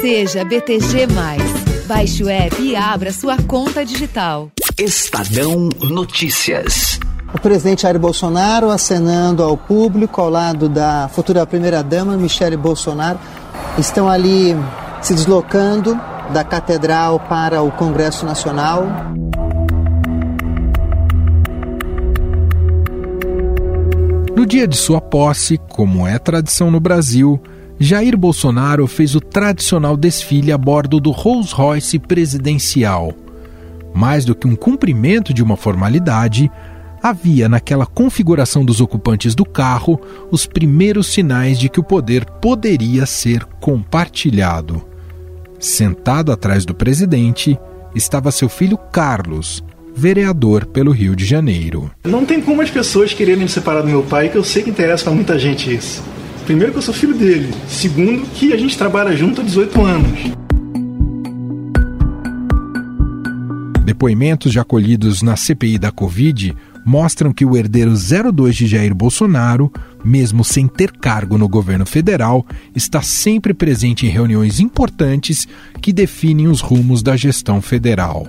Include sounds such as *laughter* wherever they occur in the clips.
Seja BTG. Baixe o app e abra sua conta digital. Estadão Notícias. O presidente Jair Bolsonaro acenando ao público ao lado da futura primeira-dama, Michele Bolsonaro, estão ali se deslocando da Catedral para o Congresso Nacional. No dia de sua posse, como é tradição no Brasil, Jair Bolsonaro fez o tradicional desfile a bordo do Rolls-Royce presidencial. Mais do que um cumprimento de uma formalidade, havia naquela configuração dos ocupantes do carro os primeiros sinais de que o poder poderia ser compartilhado. Sentado atrás do presidente estava seu filho Carlos, vereador pelo Rio de Janeiro. Não tem como as pessoas quererem me separar do meu pai, que eu sei que interessa para muita gente isso. Primeiro que eu sou filho dele. Segundo que a gente trabalha junto há 18 anos. Depoimentos já colhidos na CPI da Covid mostram que o herdeiro 02 de Jair Bolsonaro, mesmo sem ter cargo no governo federal, está sempre presente em reuniões importantes que definem os rumos da gestão federal.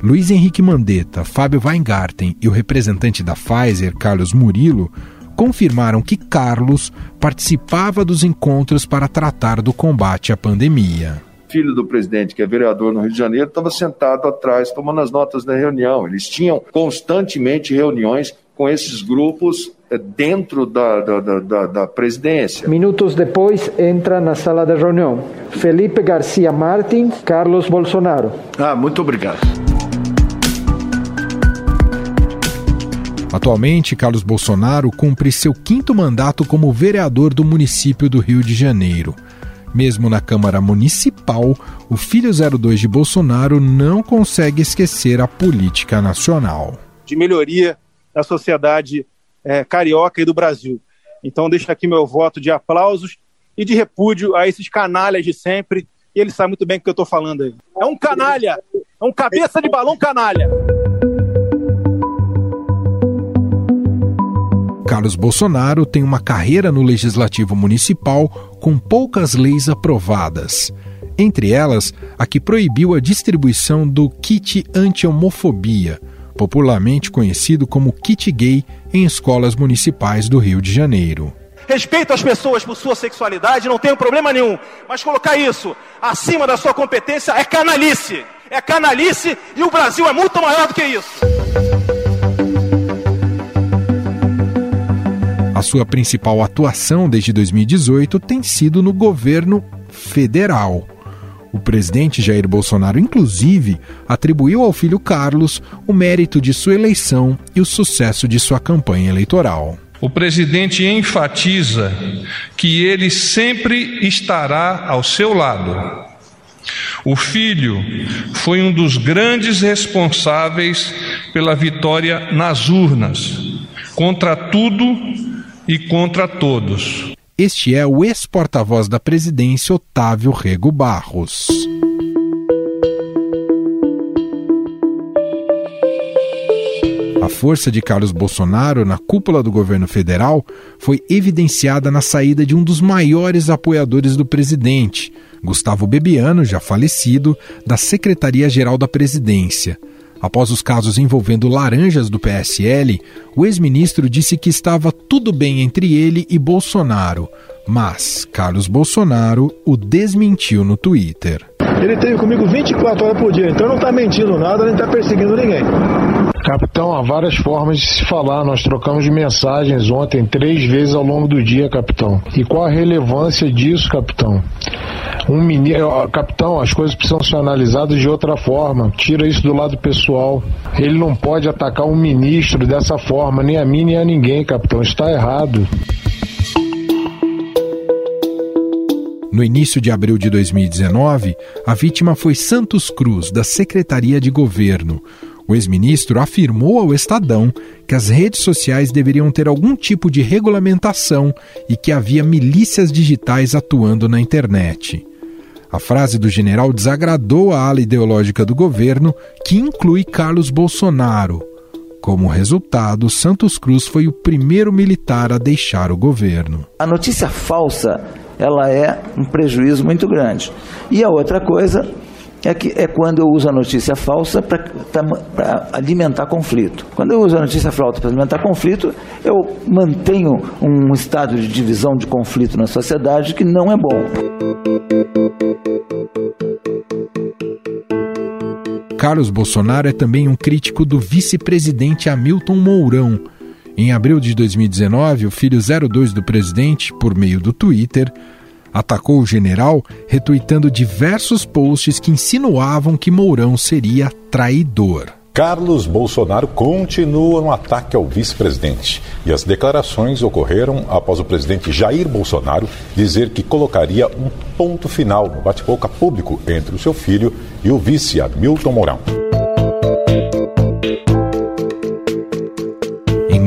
Luiz Henrique Mandetta, Fábio Weingarten e o representante da Pfizer, Carlos Murilo, confirmaram que Carlos participava dos encontros para tratar do combate à pandemia filho do presidente, que é vereador no Rio de Janeiro, estava sentado atrás tomando as notas da reunião. Eles tinham constantemente reuniões com esses grupos eh, dentro da, da, da, da, presidência. Minutos depois, entra na sala da reunião Felipe Garcia Martin, Carlos Bolsonaro. Ah, muito obrigado. Atualmente, Carlos Bolsonaro cumpre seu quinto mandato como vereador do município do Rio de Janeiro. Mesmo na Câmara Municipal, o filho 02 de Bolsonaro não consegue esquecer a política nacional. De melhoria da sociedade é, carioca e do Brasil. Então, deixo aqui meu voto de aplausos e de repúdio a esses canalhas de sempre. E ele sabe muito bem o que eu estou falando aí. É um canalha! É um cabeça de balão canalha! Carlos Bolsonaro tem uma carreira no legislativo municipal com poucas leis aprovadas. Entre elas, a que proibiu a distribuição do kit anti-homofobia, popularmente conhecido como kit gay, em escolas municipais do Rio de Janeiro. Respeito as pessoas por sua sexualidade, não tenho problema nenhum, mas colocar isso acima da sua competência é canalice. É canalice e o Brasil é muito maior do que isso. Sua principal atuação desde 2018 tem sido no governo federal. O presidente Jair Bolsonaro, inclusive, atribuiu ao filho Carlos o mérito de sua eleição e o sucesso de sua campanha eleitoral. O presidente enfatiza que ele sempre estará ao seu lado. O filho foi um dos grandes responsáveis pela vitória nas urnas, contra tudo e contra todos. Este é o ex-porta-voz da presidência, Otávio Rego Barros. A força de Carlos Bolsonaro na cúpula do governo federal foi evidenciada na saída de um dos maiores apoiadores do presidente, Gustavo Bebiano, já falecido, da Secretaria-Geral da Presidência. Após os casos envolvendo laranjas do PSL, o ex-ministro disse que estava tudo bem entre ele e Bolsonaro, mas Carlos Bolsonaro o desmentiu no Twitter. Ele teve comigo 24 horas por dia, então não está mentindo nada, nem está perseguindo ninguém. Capitão, há várias formas de se falar. Nós trocamos mensagens ontem três vezes ao longo do dia, capitão. E qual a relevância disso, capitão? Um menino, capitão, as coisas precisam ser analisadas de outra forma. Tira isso do lado pessoal. Ele não pode atacar um ministro dessa forma, nem a mim nem a ninguém, capitão. Está errado. No início de abril de 2019, a vítima foi Santos Cruz, da Secretaria de Governo. O ex-ministro afirmou ao Estadão que as redes sociais deveriam ter algum tipo de regulamentação e que havia milícias digitais atuando na internet. A frase do general desagradou a ala ideológica do governo, que inclui Carlos Bolsonaro. Como resultado, Santos Cruz foi o primeiro militar a deixar o governo. A notícia falsa ela é um prejuízo muito grande. E a outra coisa é que é quando eu uso a notícia falsa para alimentar conflito. Quando eu uso a notícia falsa para alimentar conflito, eu mantenho um estado de divisão de conflito na sociedade que não é bom. Carlos Bolsonaro é também um crítico do vice-presidente Hamilton Mourão. Em abril de 2019, o filho 02 do presidente, por meio do Twitter, atacou o general, retuitando diversos posts que insinuavam que Mourão seria traidor. Carlos Bolsonaro continua no ataque ao vice-presidente. E as declarações ocorreram após o presidente Jair Bolsonaro dizer que colocaria um ponto final no bate-boca público entre o seu filho e o vice Hamilton Mourão.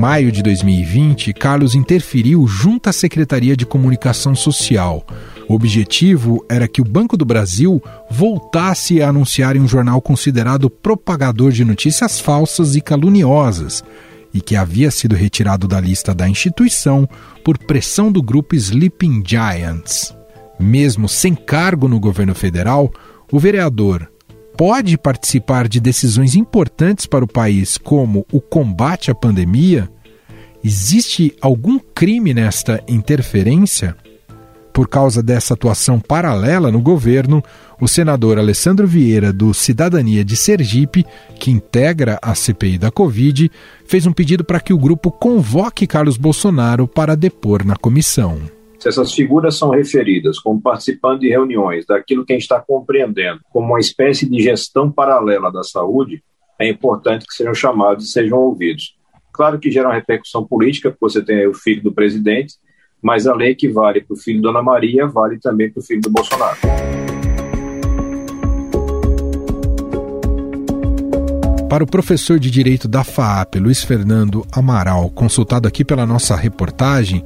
Maio de 2020, Carlos interferiu junto à Secretaria de Comunicação Social. O objetivo era que o Banco do Brasil voltasse a anunciar em um jornal considerado propagador de notícias falsas e caluniosas e que havia sido retirado da lista da instituição por pressão do grupo Sleeping Giants. Mesmo sem cargo no governo federal, o vereador pode participar de decisões importantes para o país, como o combate à pandemia? Existe algum crime nesta interferência? Por causa dessa atuação paralela no governo, o senador Alessandro Vieira, do Cidadania de Sergipe, que integra a CPI da Covid, fez um pedido para que o grupo convoque Carlos Bolsonaro para depor na comissão se essas figuras são referidas como participando de reuniões daquilo que a gente está compreendendo como uma espécie de gestão paralela da saúde, é importante que sejam chamados e sejam ouvidos. Claro que gera uma repercussão política, porque você tem o filho do presidente, mas a lei que vale para o filho da Dona Maria vale também para o filho do Bolsonaro. Para o professor de Direito da FAAP, Luiz Fernando Amaral, consultado aqui pela nossa reportagem,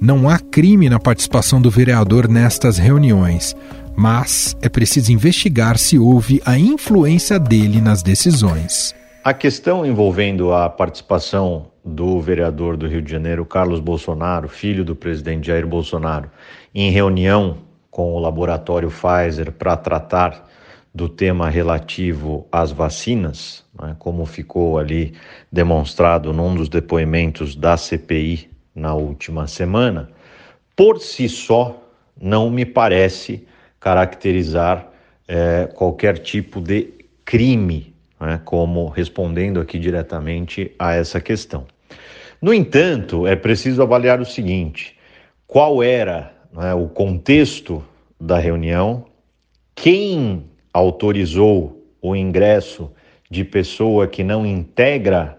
não há crime na participação do vereador nestas reuniões, mas é preciso investigar se houve a influência dele nas decisões. A questão envolvendo a participação do vereador do Rio de Janeiro, Carlos Bolsonaro, filho do presidente Jair Bolsonaro, em reunião com o laboratório Pfizer para tratar do tema relativo às vacinas, né, como ficou ali demonstrado num dos depoimentos da CPI na última semana, por si só não me parece caracterizar é, qualquer tipo de crime, né, como respondendo aqui diretamente a essa questão. No entanto, é preciso avaliar o seguinte: qual era né, o contexto da reunião, quem autorizou o ingresso de pessoa que não integra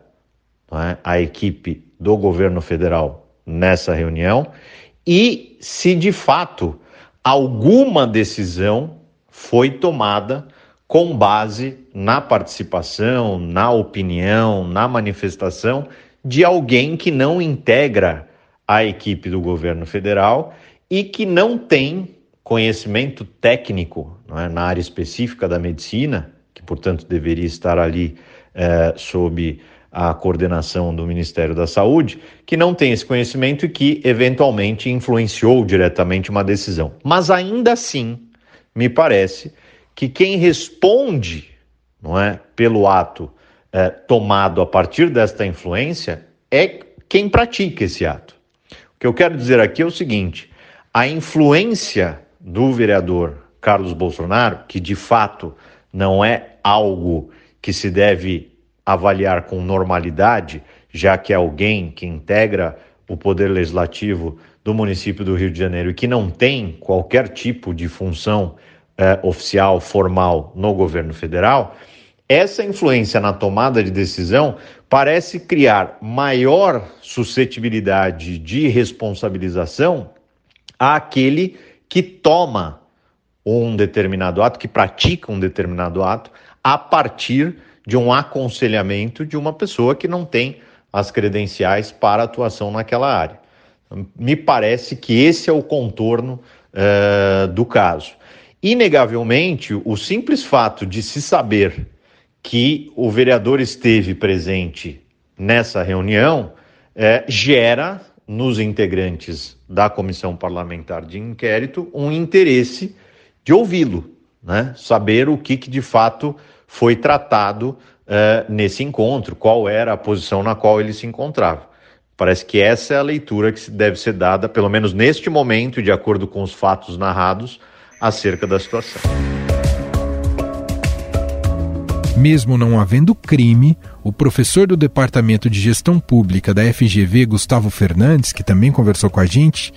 né, a equipe do governo federal nessa reunião e se de fato alguma decisão foi tomada com base na participação, na opinião, na manifestação de alguém que não integra a equipe do governo federal e que não tem conhecimento técnico é, na área específica da medicina, que portanto deveria estar ali é, sob a coordenação do Ministério da Saúde, que não tem esse conhecimento e que eventualmente influenciou diretamente uma decisão. Mas ainda assim, me parece que quem responde, não é, pelo ato é, tomado a partir desta influência é quem pratica esse ato. O que eu quero dizer aqui é o seguinte: a influência do vereador Carlos Bolsonaro, que de fato não é algo que se deve avaliar com normalidade, já que é alguém que integra o poder legislativo do município do Rio de Janeiro e que não tem qualquer tipo de função eh, oficial, formal no governo federal, essa influência na tomada de decisão parece criar maior suscetibilidade de responsabilização àquele que toma um determinado ato, que pratica um determinado ato, a partir de um aconselhamento de uma pessoa que não tem as credenciais para atuação naquela área. Me parece que esse é o contorno uh, do caso. Inegavelmente, o simples fato de se saber que o vereador esteve presente nessa reunião uh, gera nos integrantes da comissão parlamentar de inquérito um interesse de ouvi-lo, né? saber o que, que de fato foi tratado uh, nesse encontro, qual era a posição na qual ele se encontrava. Parece que essa é a leitura que deve ser dada, pelo menos neste momento, de acordo com os fatos narrados, acerca da situação. Mesmo não havendo crime, o professor do Departamento de Gestão Pública da FGV, Gustavo Fernandes, que também conversou com a gente,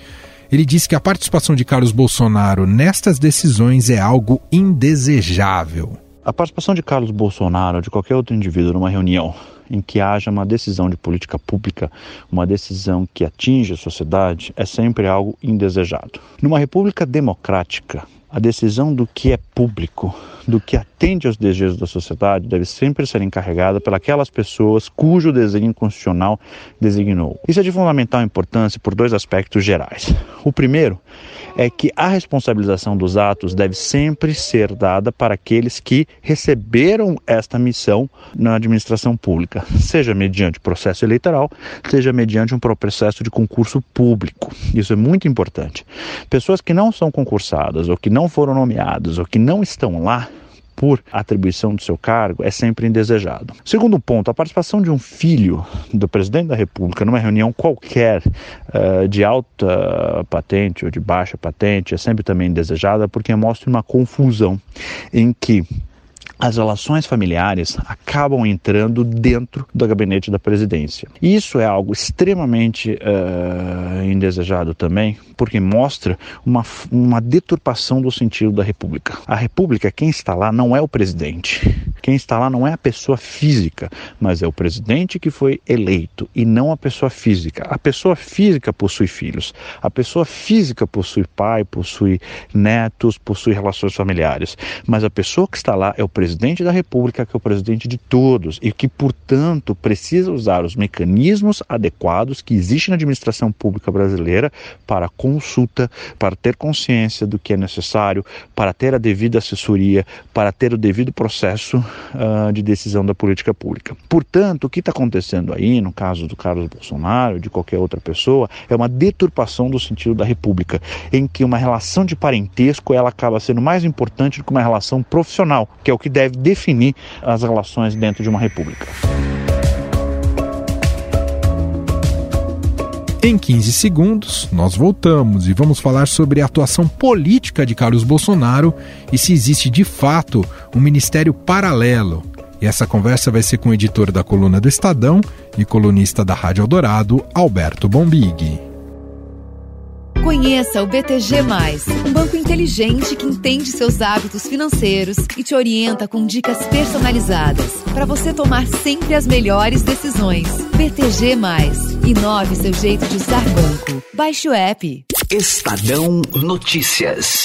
ele disse que a participação de Carlos Bolsonaro nestas decisões é algo indesejável. A participação de Carlos Bolsonaro ou de qualquer outro indivíduo numa reunião em que haja uma decisão de política pública, uma decisão que atinge a sociedade, é sempre algo indesejado. Numa república democrática, a decisão do que é público, do que atende aos desejos da sociedade, deve sempre ser encarregada pelas pessoas cujo desenho constitucional designou. Isso é de fundamental importância por dois aspectos gerais. O primeiro é que a responsabilização dos atos deve sempre ser dada para aqueles que receberam esta missão na administração pública, seja mediante processo eleitoral, seja mediante um processo de concurso público. Isso é muito importante. Pessoas que não são concursadas, ou que não foram nomeadas, ou que não estão lá, por atribuição do seu cargo é sempre indesejado. Segundo ponto, a participação de um filho do presidente da República numa reunião qualquer uh, de alta patente ou de baixa patente é sempre também indesejada porque mostra uma confusão em que as relações familiares acabam entrando dentro do gabinete da presidência. Isso é algo extremamente uh, indesejado também, porque mostra uma, uma deturpação do sentido da República. A República, quem está lá não é o presidente. Quem está lá não é a pessoa física, mas é o presidente que foi eleito e não a pessoa física. A pessoa física possui filhos, a pessoa física possui pai, possui netos, possui relações familiares, mas a pessoa que está lá é o presidente presidente da República, que é o presidente de todos e que, portanto, precisa usar os mecanismos adequados que existem na administração pública brasileira para consulta, para ter consciência do que é necessário, para ter a devida assessoria, para ter o devido processo uh, de decisão da política pública. Portanto, o que está acontecendo aí, no caso do Carlos Bolsonaro, de qualquer outra pessoa, é uma deturpação do sentido da República, em que uma relação de parentesco ela acaba sendo mais importante do que uma relação profissional, que é o que deve definir as relações dentro de uma república. Em 15 segundos, nós voltamos e vamos falar sobre a atuação política de Carlos Bolsonaro e se existe de fato um ministério paralelo. E essa conversa vai ser com o editor da coluna do Estadão e colunista da Rádio Eldorado, Alberto Bombig. Conheça o BTG, um banco inteligente que entende seus hábitos financeiros e te orienta com dicas personalizadas para você tomar sempre as melhores decisões. BTG, inove seu jeito de usar banco. Baixe o app. Estadão Notícias.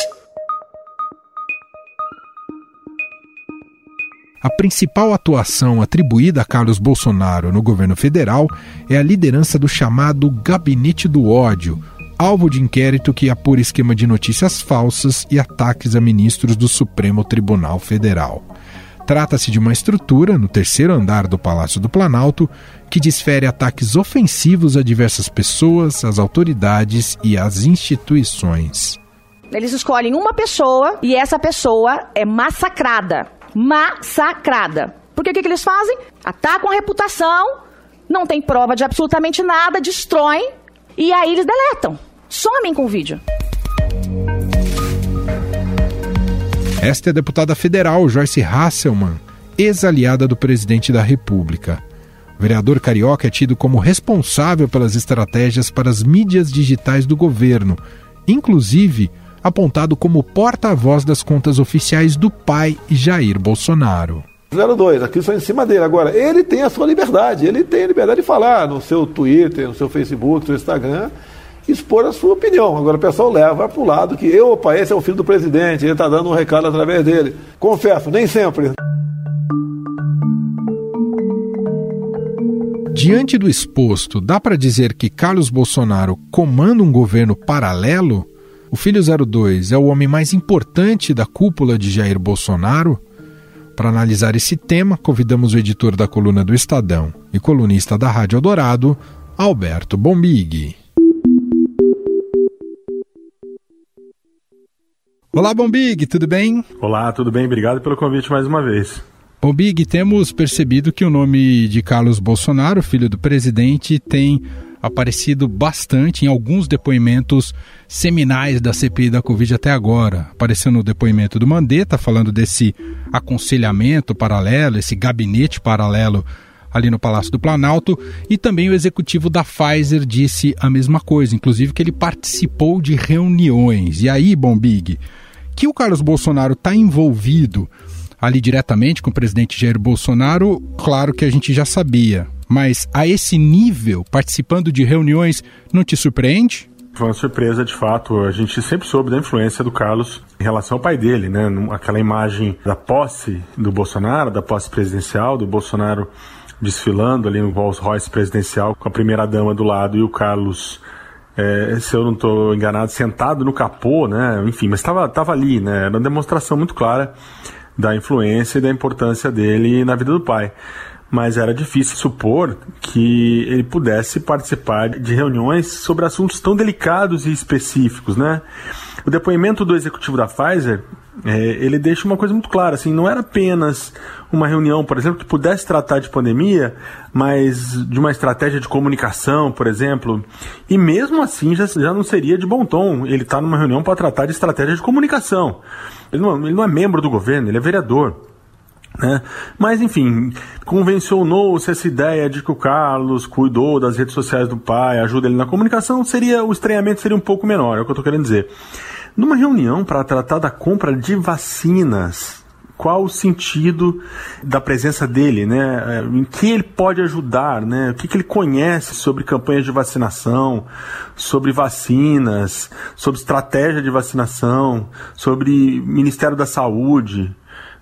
A principal atuação atribuída a Carlos Bolsonaro no governo federal é a liderança do chamado Gabinete do Ódio alvo de inquérito que apura esquema de notícias falsas e ataques a ministros do Supremo Tribunal Federal. Trata-se de uma estrutura no terceiro andar do Palácio do Planalto que desfere ataques ofensivos a diversas pessoas, às autoridades e às instituições. Eles escolhem uma pessoa e essa pessoa é massacrada. Massacrada. Porque o que, que eles fazem? Atacam a reputação, não tem prova de absolutamente nada, destroem e aí eles deletam somem com o vídeo. Esta é a deputada federal Joyce Hasselman, ex-aliada do presidente da República. O vereador carioca é tido como responsável pelas estratégias para as mídias digitais do governo, inclusive apontado como porta-voz das contas oficiais do pai Jair Bolsonaro. 02, aqui só em cima dele. Agora, ele tem a sua liberdade, ele tem a liberdade de falar no seu Twitter, no seu Facebook, no seu Instagram, expor a sua opinião. Agora o pessoal leva para o lado que eu, opa, esse é o filho do presidente, ele está dando um recado através dele. Confesso, nem sempre. Diante do exposto, dá para dizer que Carlos Bolsonaro comanda um governo paralelo? O filho 02 é o homem mais importante da cúpula de Jair Bolsonaro? Para analisar esse tema, convidamos o editor da coluna do Estadão e colunista da Rádio Eldorado, Alberto Bombig. Olá, Bombig, tudo bem? Olá, tudo bem? Obrigado pelo convite mais uma vez. Bombig, temos percebido que o nome de Carlos Bolsonaro, filho do presidente, tem aparecido bastante em alguns depoimentos seminais da CPI da Covid até agora. Apareceu no depoimento do Mandetta, falando desse aconselhamento paralelo, esse gabinete paralelo ali no Palácio do Planalto, e também o executivo da Pfizer disse a mesma coisa, inclusive que ele participou de reuniões. E aí, Bombig, que o Carlos Bolsonaro está envolvido ali diretamente com o presidente Jair Bolsonaro, claro que a gente já sabia, mas a esse nível, participando de reuniões, não te surpreende? Foi uma surpresa, de fato. A gente sempre soube da influência do Carlos em relação ao pai dele, né? Aquela imagem da posse do Bolsonaro, da posse presidencial, do Bolsonaro desfilando ali no Rolls Royce presidencial com a primeira dama do lado e o Carlos é, se eu não estou enganado, sentado no capô, né? Enfim, mas estava tava ali, né? Era uma demonstração muito clara da influência e da importância dele na vida do pai. Mas era difícil supor que ele pudesse participar de reuniões sobre assuntos tão delicados e específicos, né? O depoimento do executivo da Pfizer é, ele deixa uma coisa muito clara, assim, não era apenas uma reunião, por exemplo, que pudesse tratar de pandemia, mas de uma estratégia de comunicação, por exemplo, e mesmo assim já, já não seria de bom tom ele estar tá numa reunião para tratar de estratégia de comunicação. Ele não, ele não é membro do governo, ele é vereador. Né? Mas enfim, convencionou-se essa ideia de que o Carlos cuidou das redes sociais do pai, ajuda ele na comunicação, seria o estranhamento seria um pouco menor, é o que eu estou querendo dizer. Numa reunião para tratar da compra de vacinas, qual o sentido da presença dele, né? Em que ele pode ajudar, né? O que, que ele conhece sobre campanhas de vacinação, sobre vacinas, sobre estratégia de vacinação, sobre Ministério da Saúde.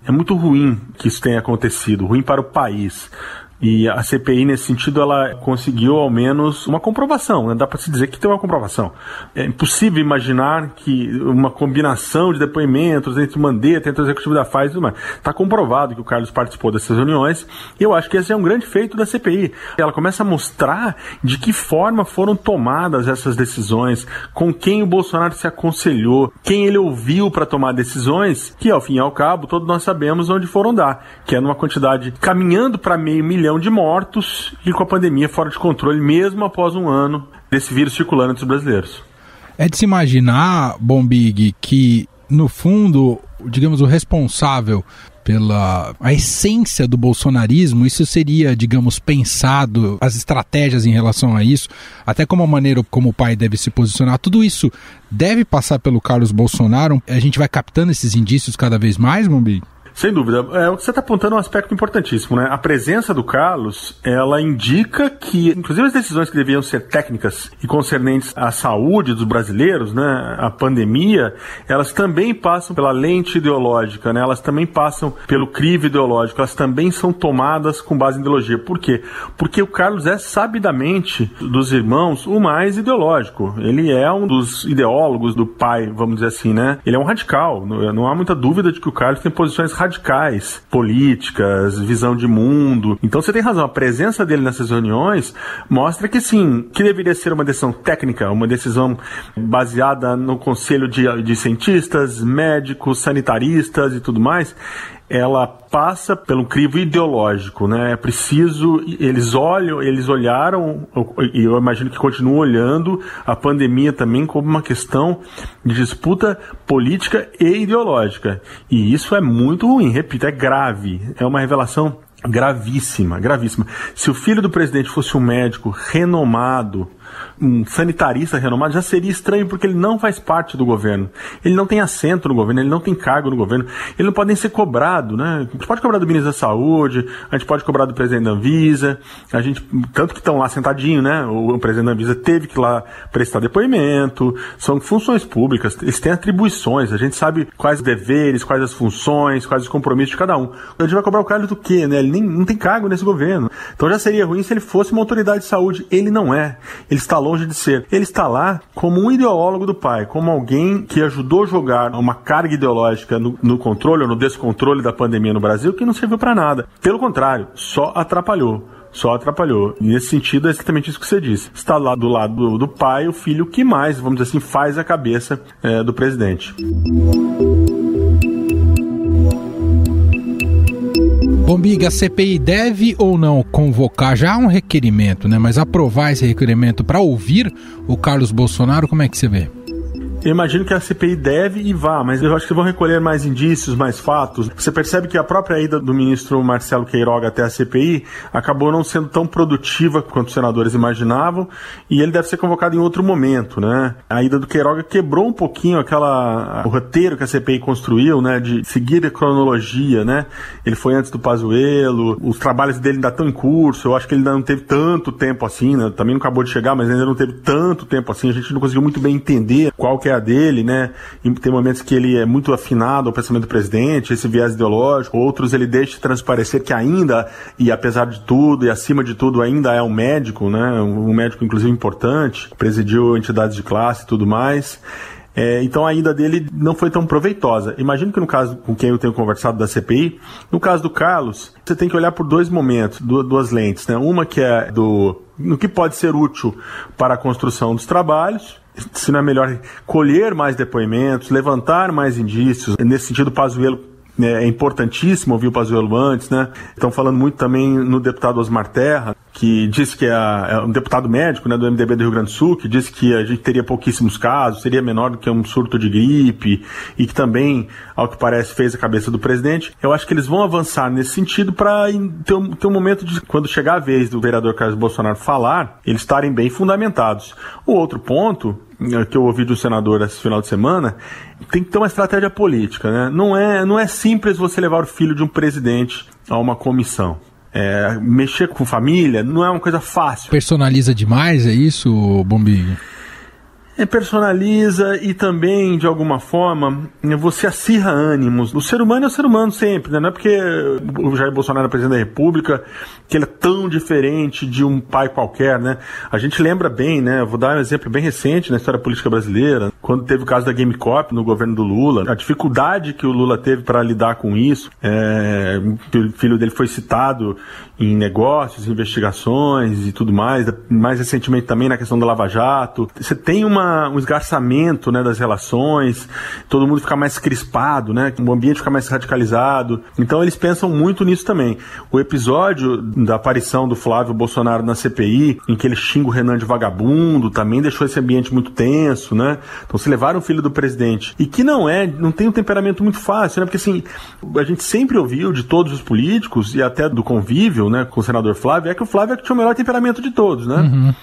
É muito ruim que isso tenha acontecido, ruim para o país. E a CPI, nesse sentido, ela conseguiu ao menos uma comprovação, né? dá para se dizer que tem uma comprovação. É impossível imaginar que uma combinação de depoimentos entre o Mandetta, entre o executivo da Pfizer Está comprovado que o Carlos participou dessas reuniões e eu acho que esse é um grande feito da CPI. Ela começa a mostrar de que forma foram tomadas essas decisões, com quem o Bolsonaro se aconselhou, quem ele ouviu para tomar decisões, que ao fim e ao cabo todos nós sabemos onde foram dar, que é numa quantidade caminhando para meio milhão milhão de mortos e com a pandemia fora de controle, mesmo após um ano desse vírus circulando entre os brasileiros. É de se imaginar, Bombig, que no fundo, digamos, o responsável pela a essência do bolsonarismo, isso seria, digamos, pensado, as estratégias em relação a isso, até como a maneira como o pai deve se posicionar, tudo isso deve passar pelo Carlos Bolsonaro. A gente vai captando esses indícios cada vez mais, Bombig? Sem dúvida. É, o que você está apontando é um aspecto importantíssimo, né? A presença do Carlos, ela indica que, inclusive as decisões que deviam ser técnicas e concernentes à saúde dos brasileiros, né? A pandemia, elas também passam pela lente ideológica, né? Elas também passam pelo crivo ideológico, elas também são tomadas com base em ideologia. Por quê? Porque o Carlos é sabidamente dos irmãos o mais ideológico. Ele é um dos ideólogos do pai, vamos dizer assim, né? Ele é um radical. Não, há muita dúvida de que o Carlos tem posições radicais radicais, políticas, visão de mundo. Então você tem razão, a presença dele nessas reuniões mostra que sim, que deveria ser uma decisão técnica, uma decisão baseada no conselho de, de cientistas, médicos, sanitaristas e tudo mais, ela passa pelo crivo ideológico, né? É preciso, eles olham, eles olharam, e eu imagino que continuam olhando a pandemia também como uma questão de disputa política e ideológica. E isso é muito ruim, repito, é grave, é uma revelação gravíssima, gravíssima. Se o filho do presidente fosse um médico renomado, um sanitarista renomado, já seria estranho porque ele não faz parte do governo. Ele não tem assento no governo, ele não tem cargo no governo, ele não pode nem ser cobrado, né? A gente pode cobrar do ministro da Saúde, a gente pode cobrar do presidente da Anvisa, a gente, tanto que estão lá sentadinho, né? O, presidente da Anvisa teve que ir lá prestar depoimento, são funções públicas, eles têm atribuições, a gente sabe quais deveres, quais as funções, quais os compromissos de cada um. A gente vai cobrar o Carlos do quê, né? Ele nem, não tem cargo nesse governo. Então já seria ruim se ele fosse uma autoridade de saúde. Ele não é. Ele está longe de ser. Ele está lá como um ideólogo do pai, como alguém que ajudou a jogar uma carga ideológica no, no controle ou no descontrole da pandemia no Brasil que não serviu para nada. Pelo contrário, só atrapalhou só atrapalhou. E nesse sentido, é exatamente isso que você disse. Está lá do lado do, do pai, o filho que mais, vamos dizer assim, faz a cabeça é, do presidente. Bombiga, a CPI deve ou não convocar já um requerimento, né? Mas aprovar esse requerimento para ouvir o Carlos Bolsonaro, como é que você vê? Eu imagino que a CPI deve e vá, mas eu acho que vão recolher mais indícios, mais fatos. Você percebe que a própria ida do ministro Marcelo Queiroga até a CPI acabou não sendo tão produtiva quanto os senadores imaginavam e ele deve ser convocado em outro momento, né? A ida do Queiroga quebrou um pouquinho aquela o roteiro que a CPI construiu, né, de seguir a cronologia, né? Ele foi antes do Pazuello, os trabalhos dele ainda estão em curso. Eu acho que ele ainda não teve tanto tempo assim, né? Também não acabou de chegar, mas ainda não teve tanto tempo assim. A gente não conseguiu muito bem entender qual que que é a dele, né? Tem momentos que ele é muito afinado ao pensamento do presidente, esse viés ideológico, outros ele deixa transparecer que ainda, e apesar de tudo, e acima de tudo, ainda é um médico, né? Um médico, inclusive, importante, presidiu entidades de classe e tudo mais. É, então a ida dele não foi tão proveitosa. Imagino que no caso com quem eu tenho conversado da CPI, no caso do Carlos, você tem que olhar por dois momentos, duas lentes, né? Uma que é do no que pode ser útil para a construção dos trabalhos se não é melhor colher mais depoimentos, levantar mais indícios. Nesse sentido, Pazuello né, é importantíssimo ouvir o Pazuello antes, né? Estão falando muito também no deputado Osmar Terra, que disse que é, é, um deputado médico, né, do MDB do Rio Grande do Sul, que disse que a gente teria pouquíssimos casos, seria menor do que um surto de gripe, e que também, ao que parece, fez a cabeça do presidente. Eu acho que eles vão avançar nesse sentido para ter, um, ter um momento de, quando chegar a vez do vereador Carlos Bolsonaro falar, eles estarem bem fundamentados. O outro ponto que eu ouvi do senador esse final de semana, tem que ter uma estratégia política, né? Não é, não é simples você levar o filho de um presidente a uma comissão. É, mexer com família não é uma coisa fácil. Personaliza demais, é isso, Bombinho? É, personaliza e também, de alguma forma, você acirra ânimos. O ser humano é o ser humano sempre, né? Não é porque o Jair Bolsonaro é presidente da República que ele é tão diferente de um pai qualquer, né? A gente lembra bem, né? Vou dar um exemplo bem recente na história política brasileira, quando teve o caso da Game Corp no governo do Lula, a dificuldade que o Lula teve para lidar com isso. É, o filho dele foi citado em negócios, investigações e tudo mais, mais recentemente também na questão do Lava Jato. Você tem uma, um esgarçamento né, das relações, todo mundo fica mais crispado, né, o ambiente fica mais radicalizado. Então eles pensam muito nisso também. O episódio da aparição do Flávio Bolsonaro na CPI, em que ele xinga o Renan de vagabundo, também deixou esse ambiente muito tenso, né? Então se levaram o filho do presidente. E que não é, não tem um temperamento muito fácil, né? Porque assim, a gente sempre ouviu de todos os políticos e até do convívio né, com o senador Flávio é que o Flávio é que tinha o melhor temperamento de todos, né? Uhum.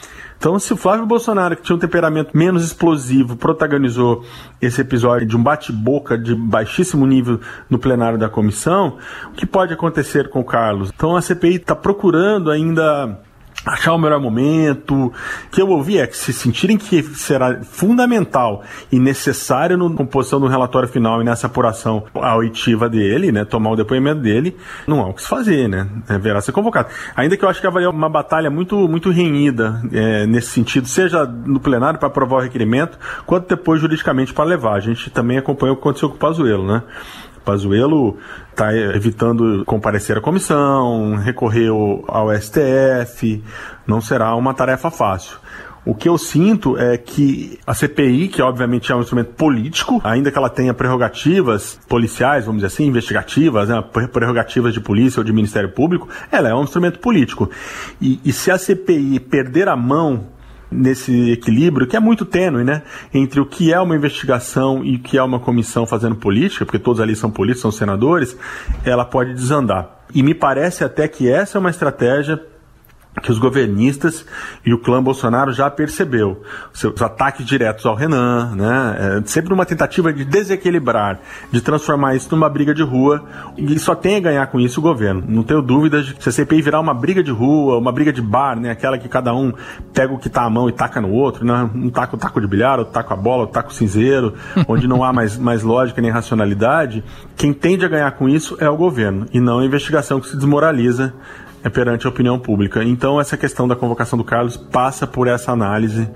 Então, se o Flávio Bolsonaro, que tinha um temperamento menos explosivo, protagonizou esse episódio de um bate-boca de baixíssimo nível no plenário da comissão, o que pode acontecer com o Carlos? Então, a CPI está procurando ainda achar o melhor momento. O que eu ouvi é que se sentirem que será fundamental e necessário na composição do relatório final e nessa apuração auditiva dele, né, tomar o depoimento dele, não há o que se fazer, né, é, verá ser convocado. Ainda que eu acho que haveria uma batalha muito, muito renhida é, nesse sentido, seja no plenário para aprovar o requerimento, quanto depois juridicamente para levar. A gente também acompanhou o que aconteceu com o Pazuello, né. Pazuello está evitando comparecer à comissão, recorreu ao STF, não será uma tarefa fácil. O que eu sinto é que a CPI, que obviamente é um instrumento político, ainda que ela tenha prerrogativas policiais, vamos dizer assim, investigativas, né, prerrogativas de polícia ou de Ministério Público, ela é um instrumento político. E, e se a CPI perder a mão nesse equilíbrio, que é muito tênue, né? Entre o que é uma investigação e o que é uma comissão fazendo política, porque todos ali são políticos, são senadores, ela pode desandar. E me parece até que essa é uma estratégia que os governistas e o clã Bolsonaro já percebeu. Os ataques diretos ao Renan, né? É sempre uma tentativa de desequilibrar, de transformar isso numa briga de rua e só tem a ganhar com isso o governo. Não tenho dúvidas de que se a CPI virar uma briga de rua, uma briga de bar, né? Aquela que cada um pega o que está à mão e taca no outro, né? Um taca o taco de bilhar, outro taca a bola, outro taca o cinzeiro, *laughs* onde não há mais, mais lógica nem racionalidade. Quem tende a ganhar com isso é o governo e não a investigação que se desmoraliza perante a opinião pública. Então, essa questão da convocação do Carlos passa por essa análise.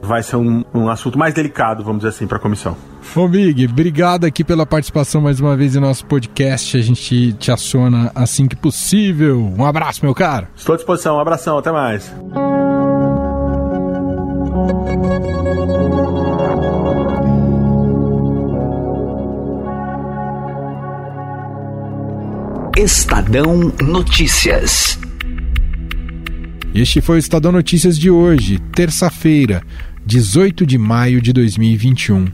Vai ser um, um assunto mais delicado, vamos dizer assim, para a comissão. Ô, Big, obrigado aqui pela participação mais uma vez em nosso podcast. A gente te aciona assim que possível. Um abraço, meu caro. Estou à disposição. Um abração. Até mais. Estadão Notícias. Este foi o Estadão Notícias de hoje, terça-feira, 18 de maio de 2021.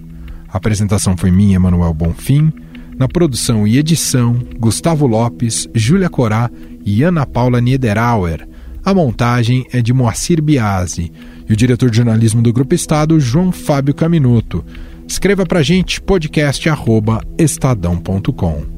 A apresentação foi minha, Manuel Bonfim. Na produção e edição, Gustavo Lopes, Júlia Corá e Ana Paula Niederauer. A montagem é de Moacir Biasi e o diretor de jornalismo do Grupo Estado, João Fábio Caminuto. Escreva pra gente podcast@estadão.com.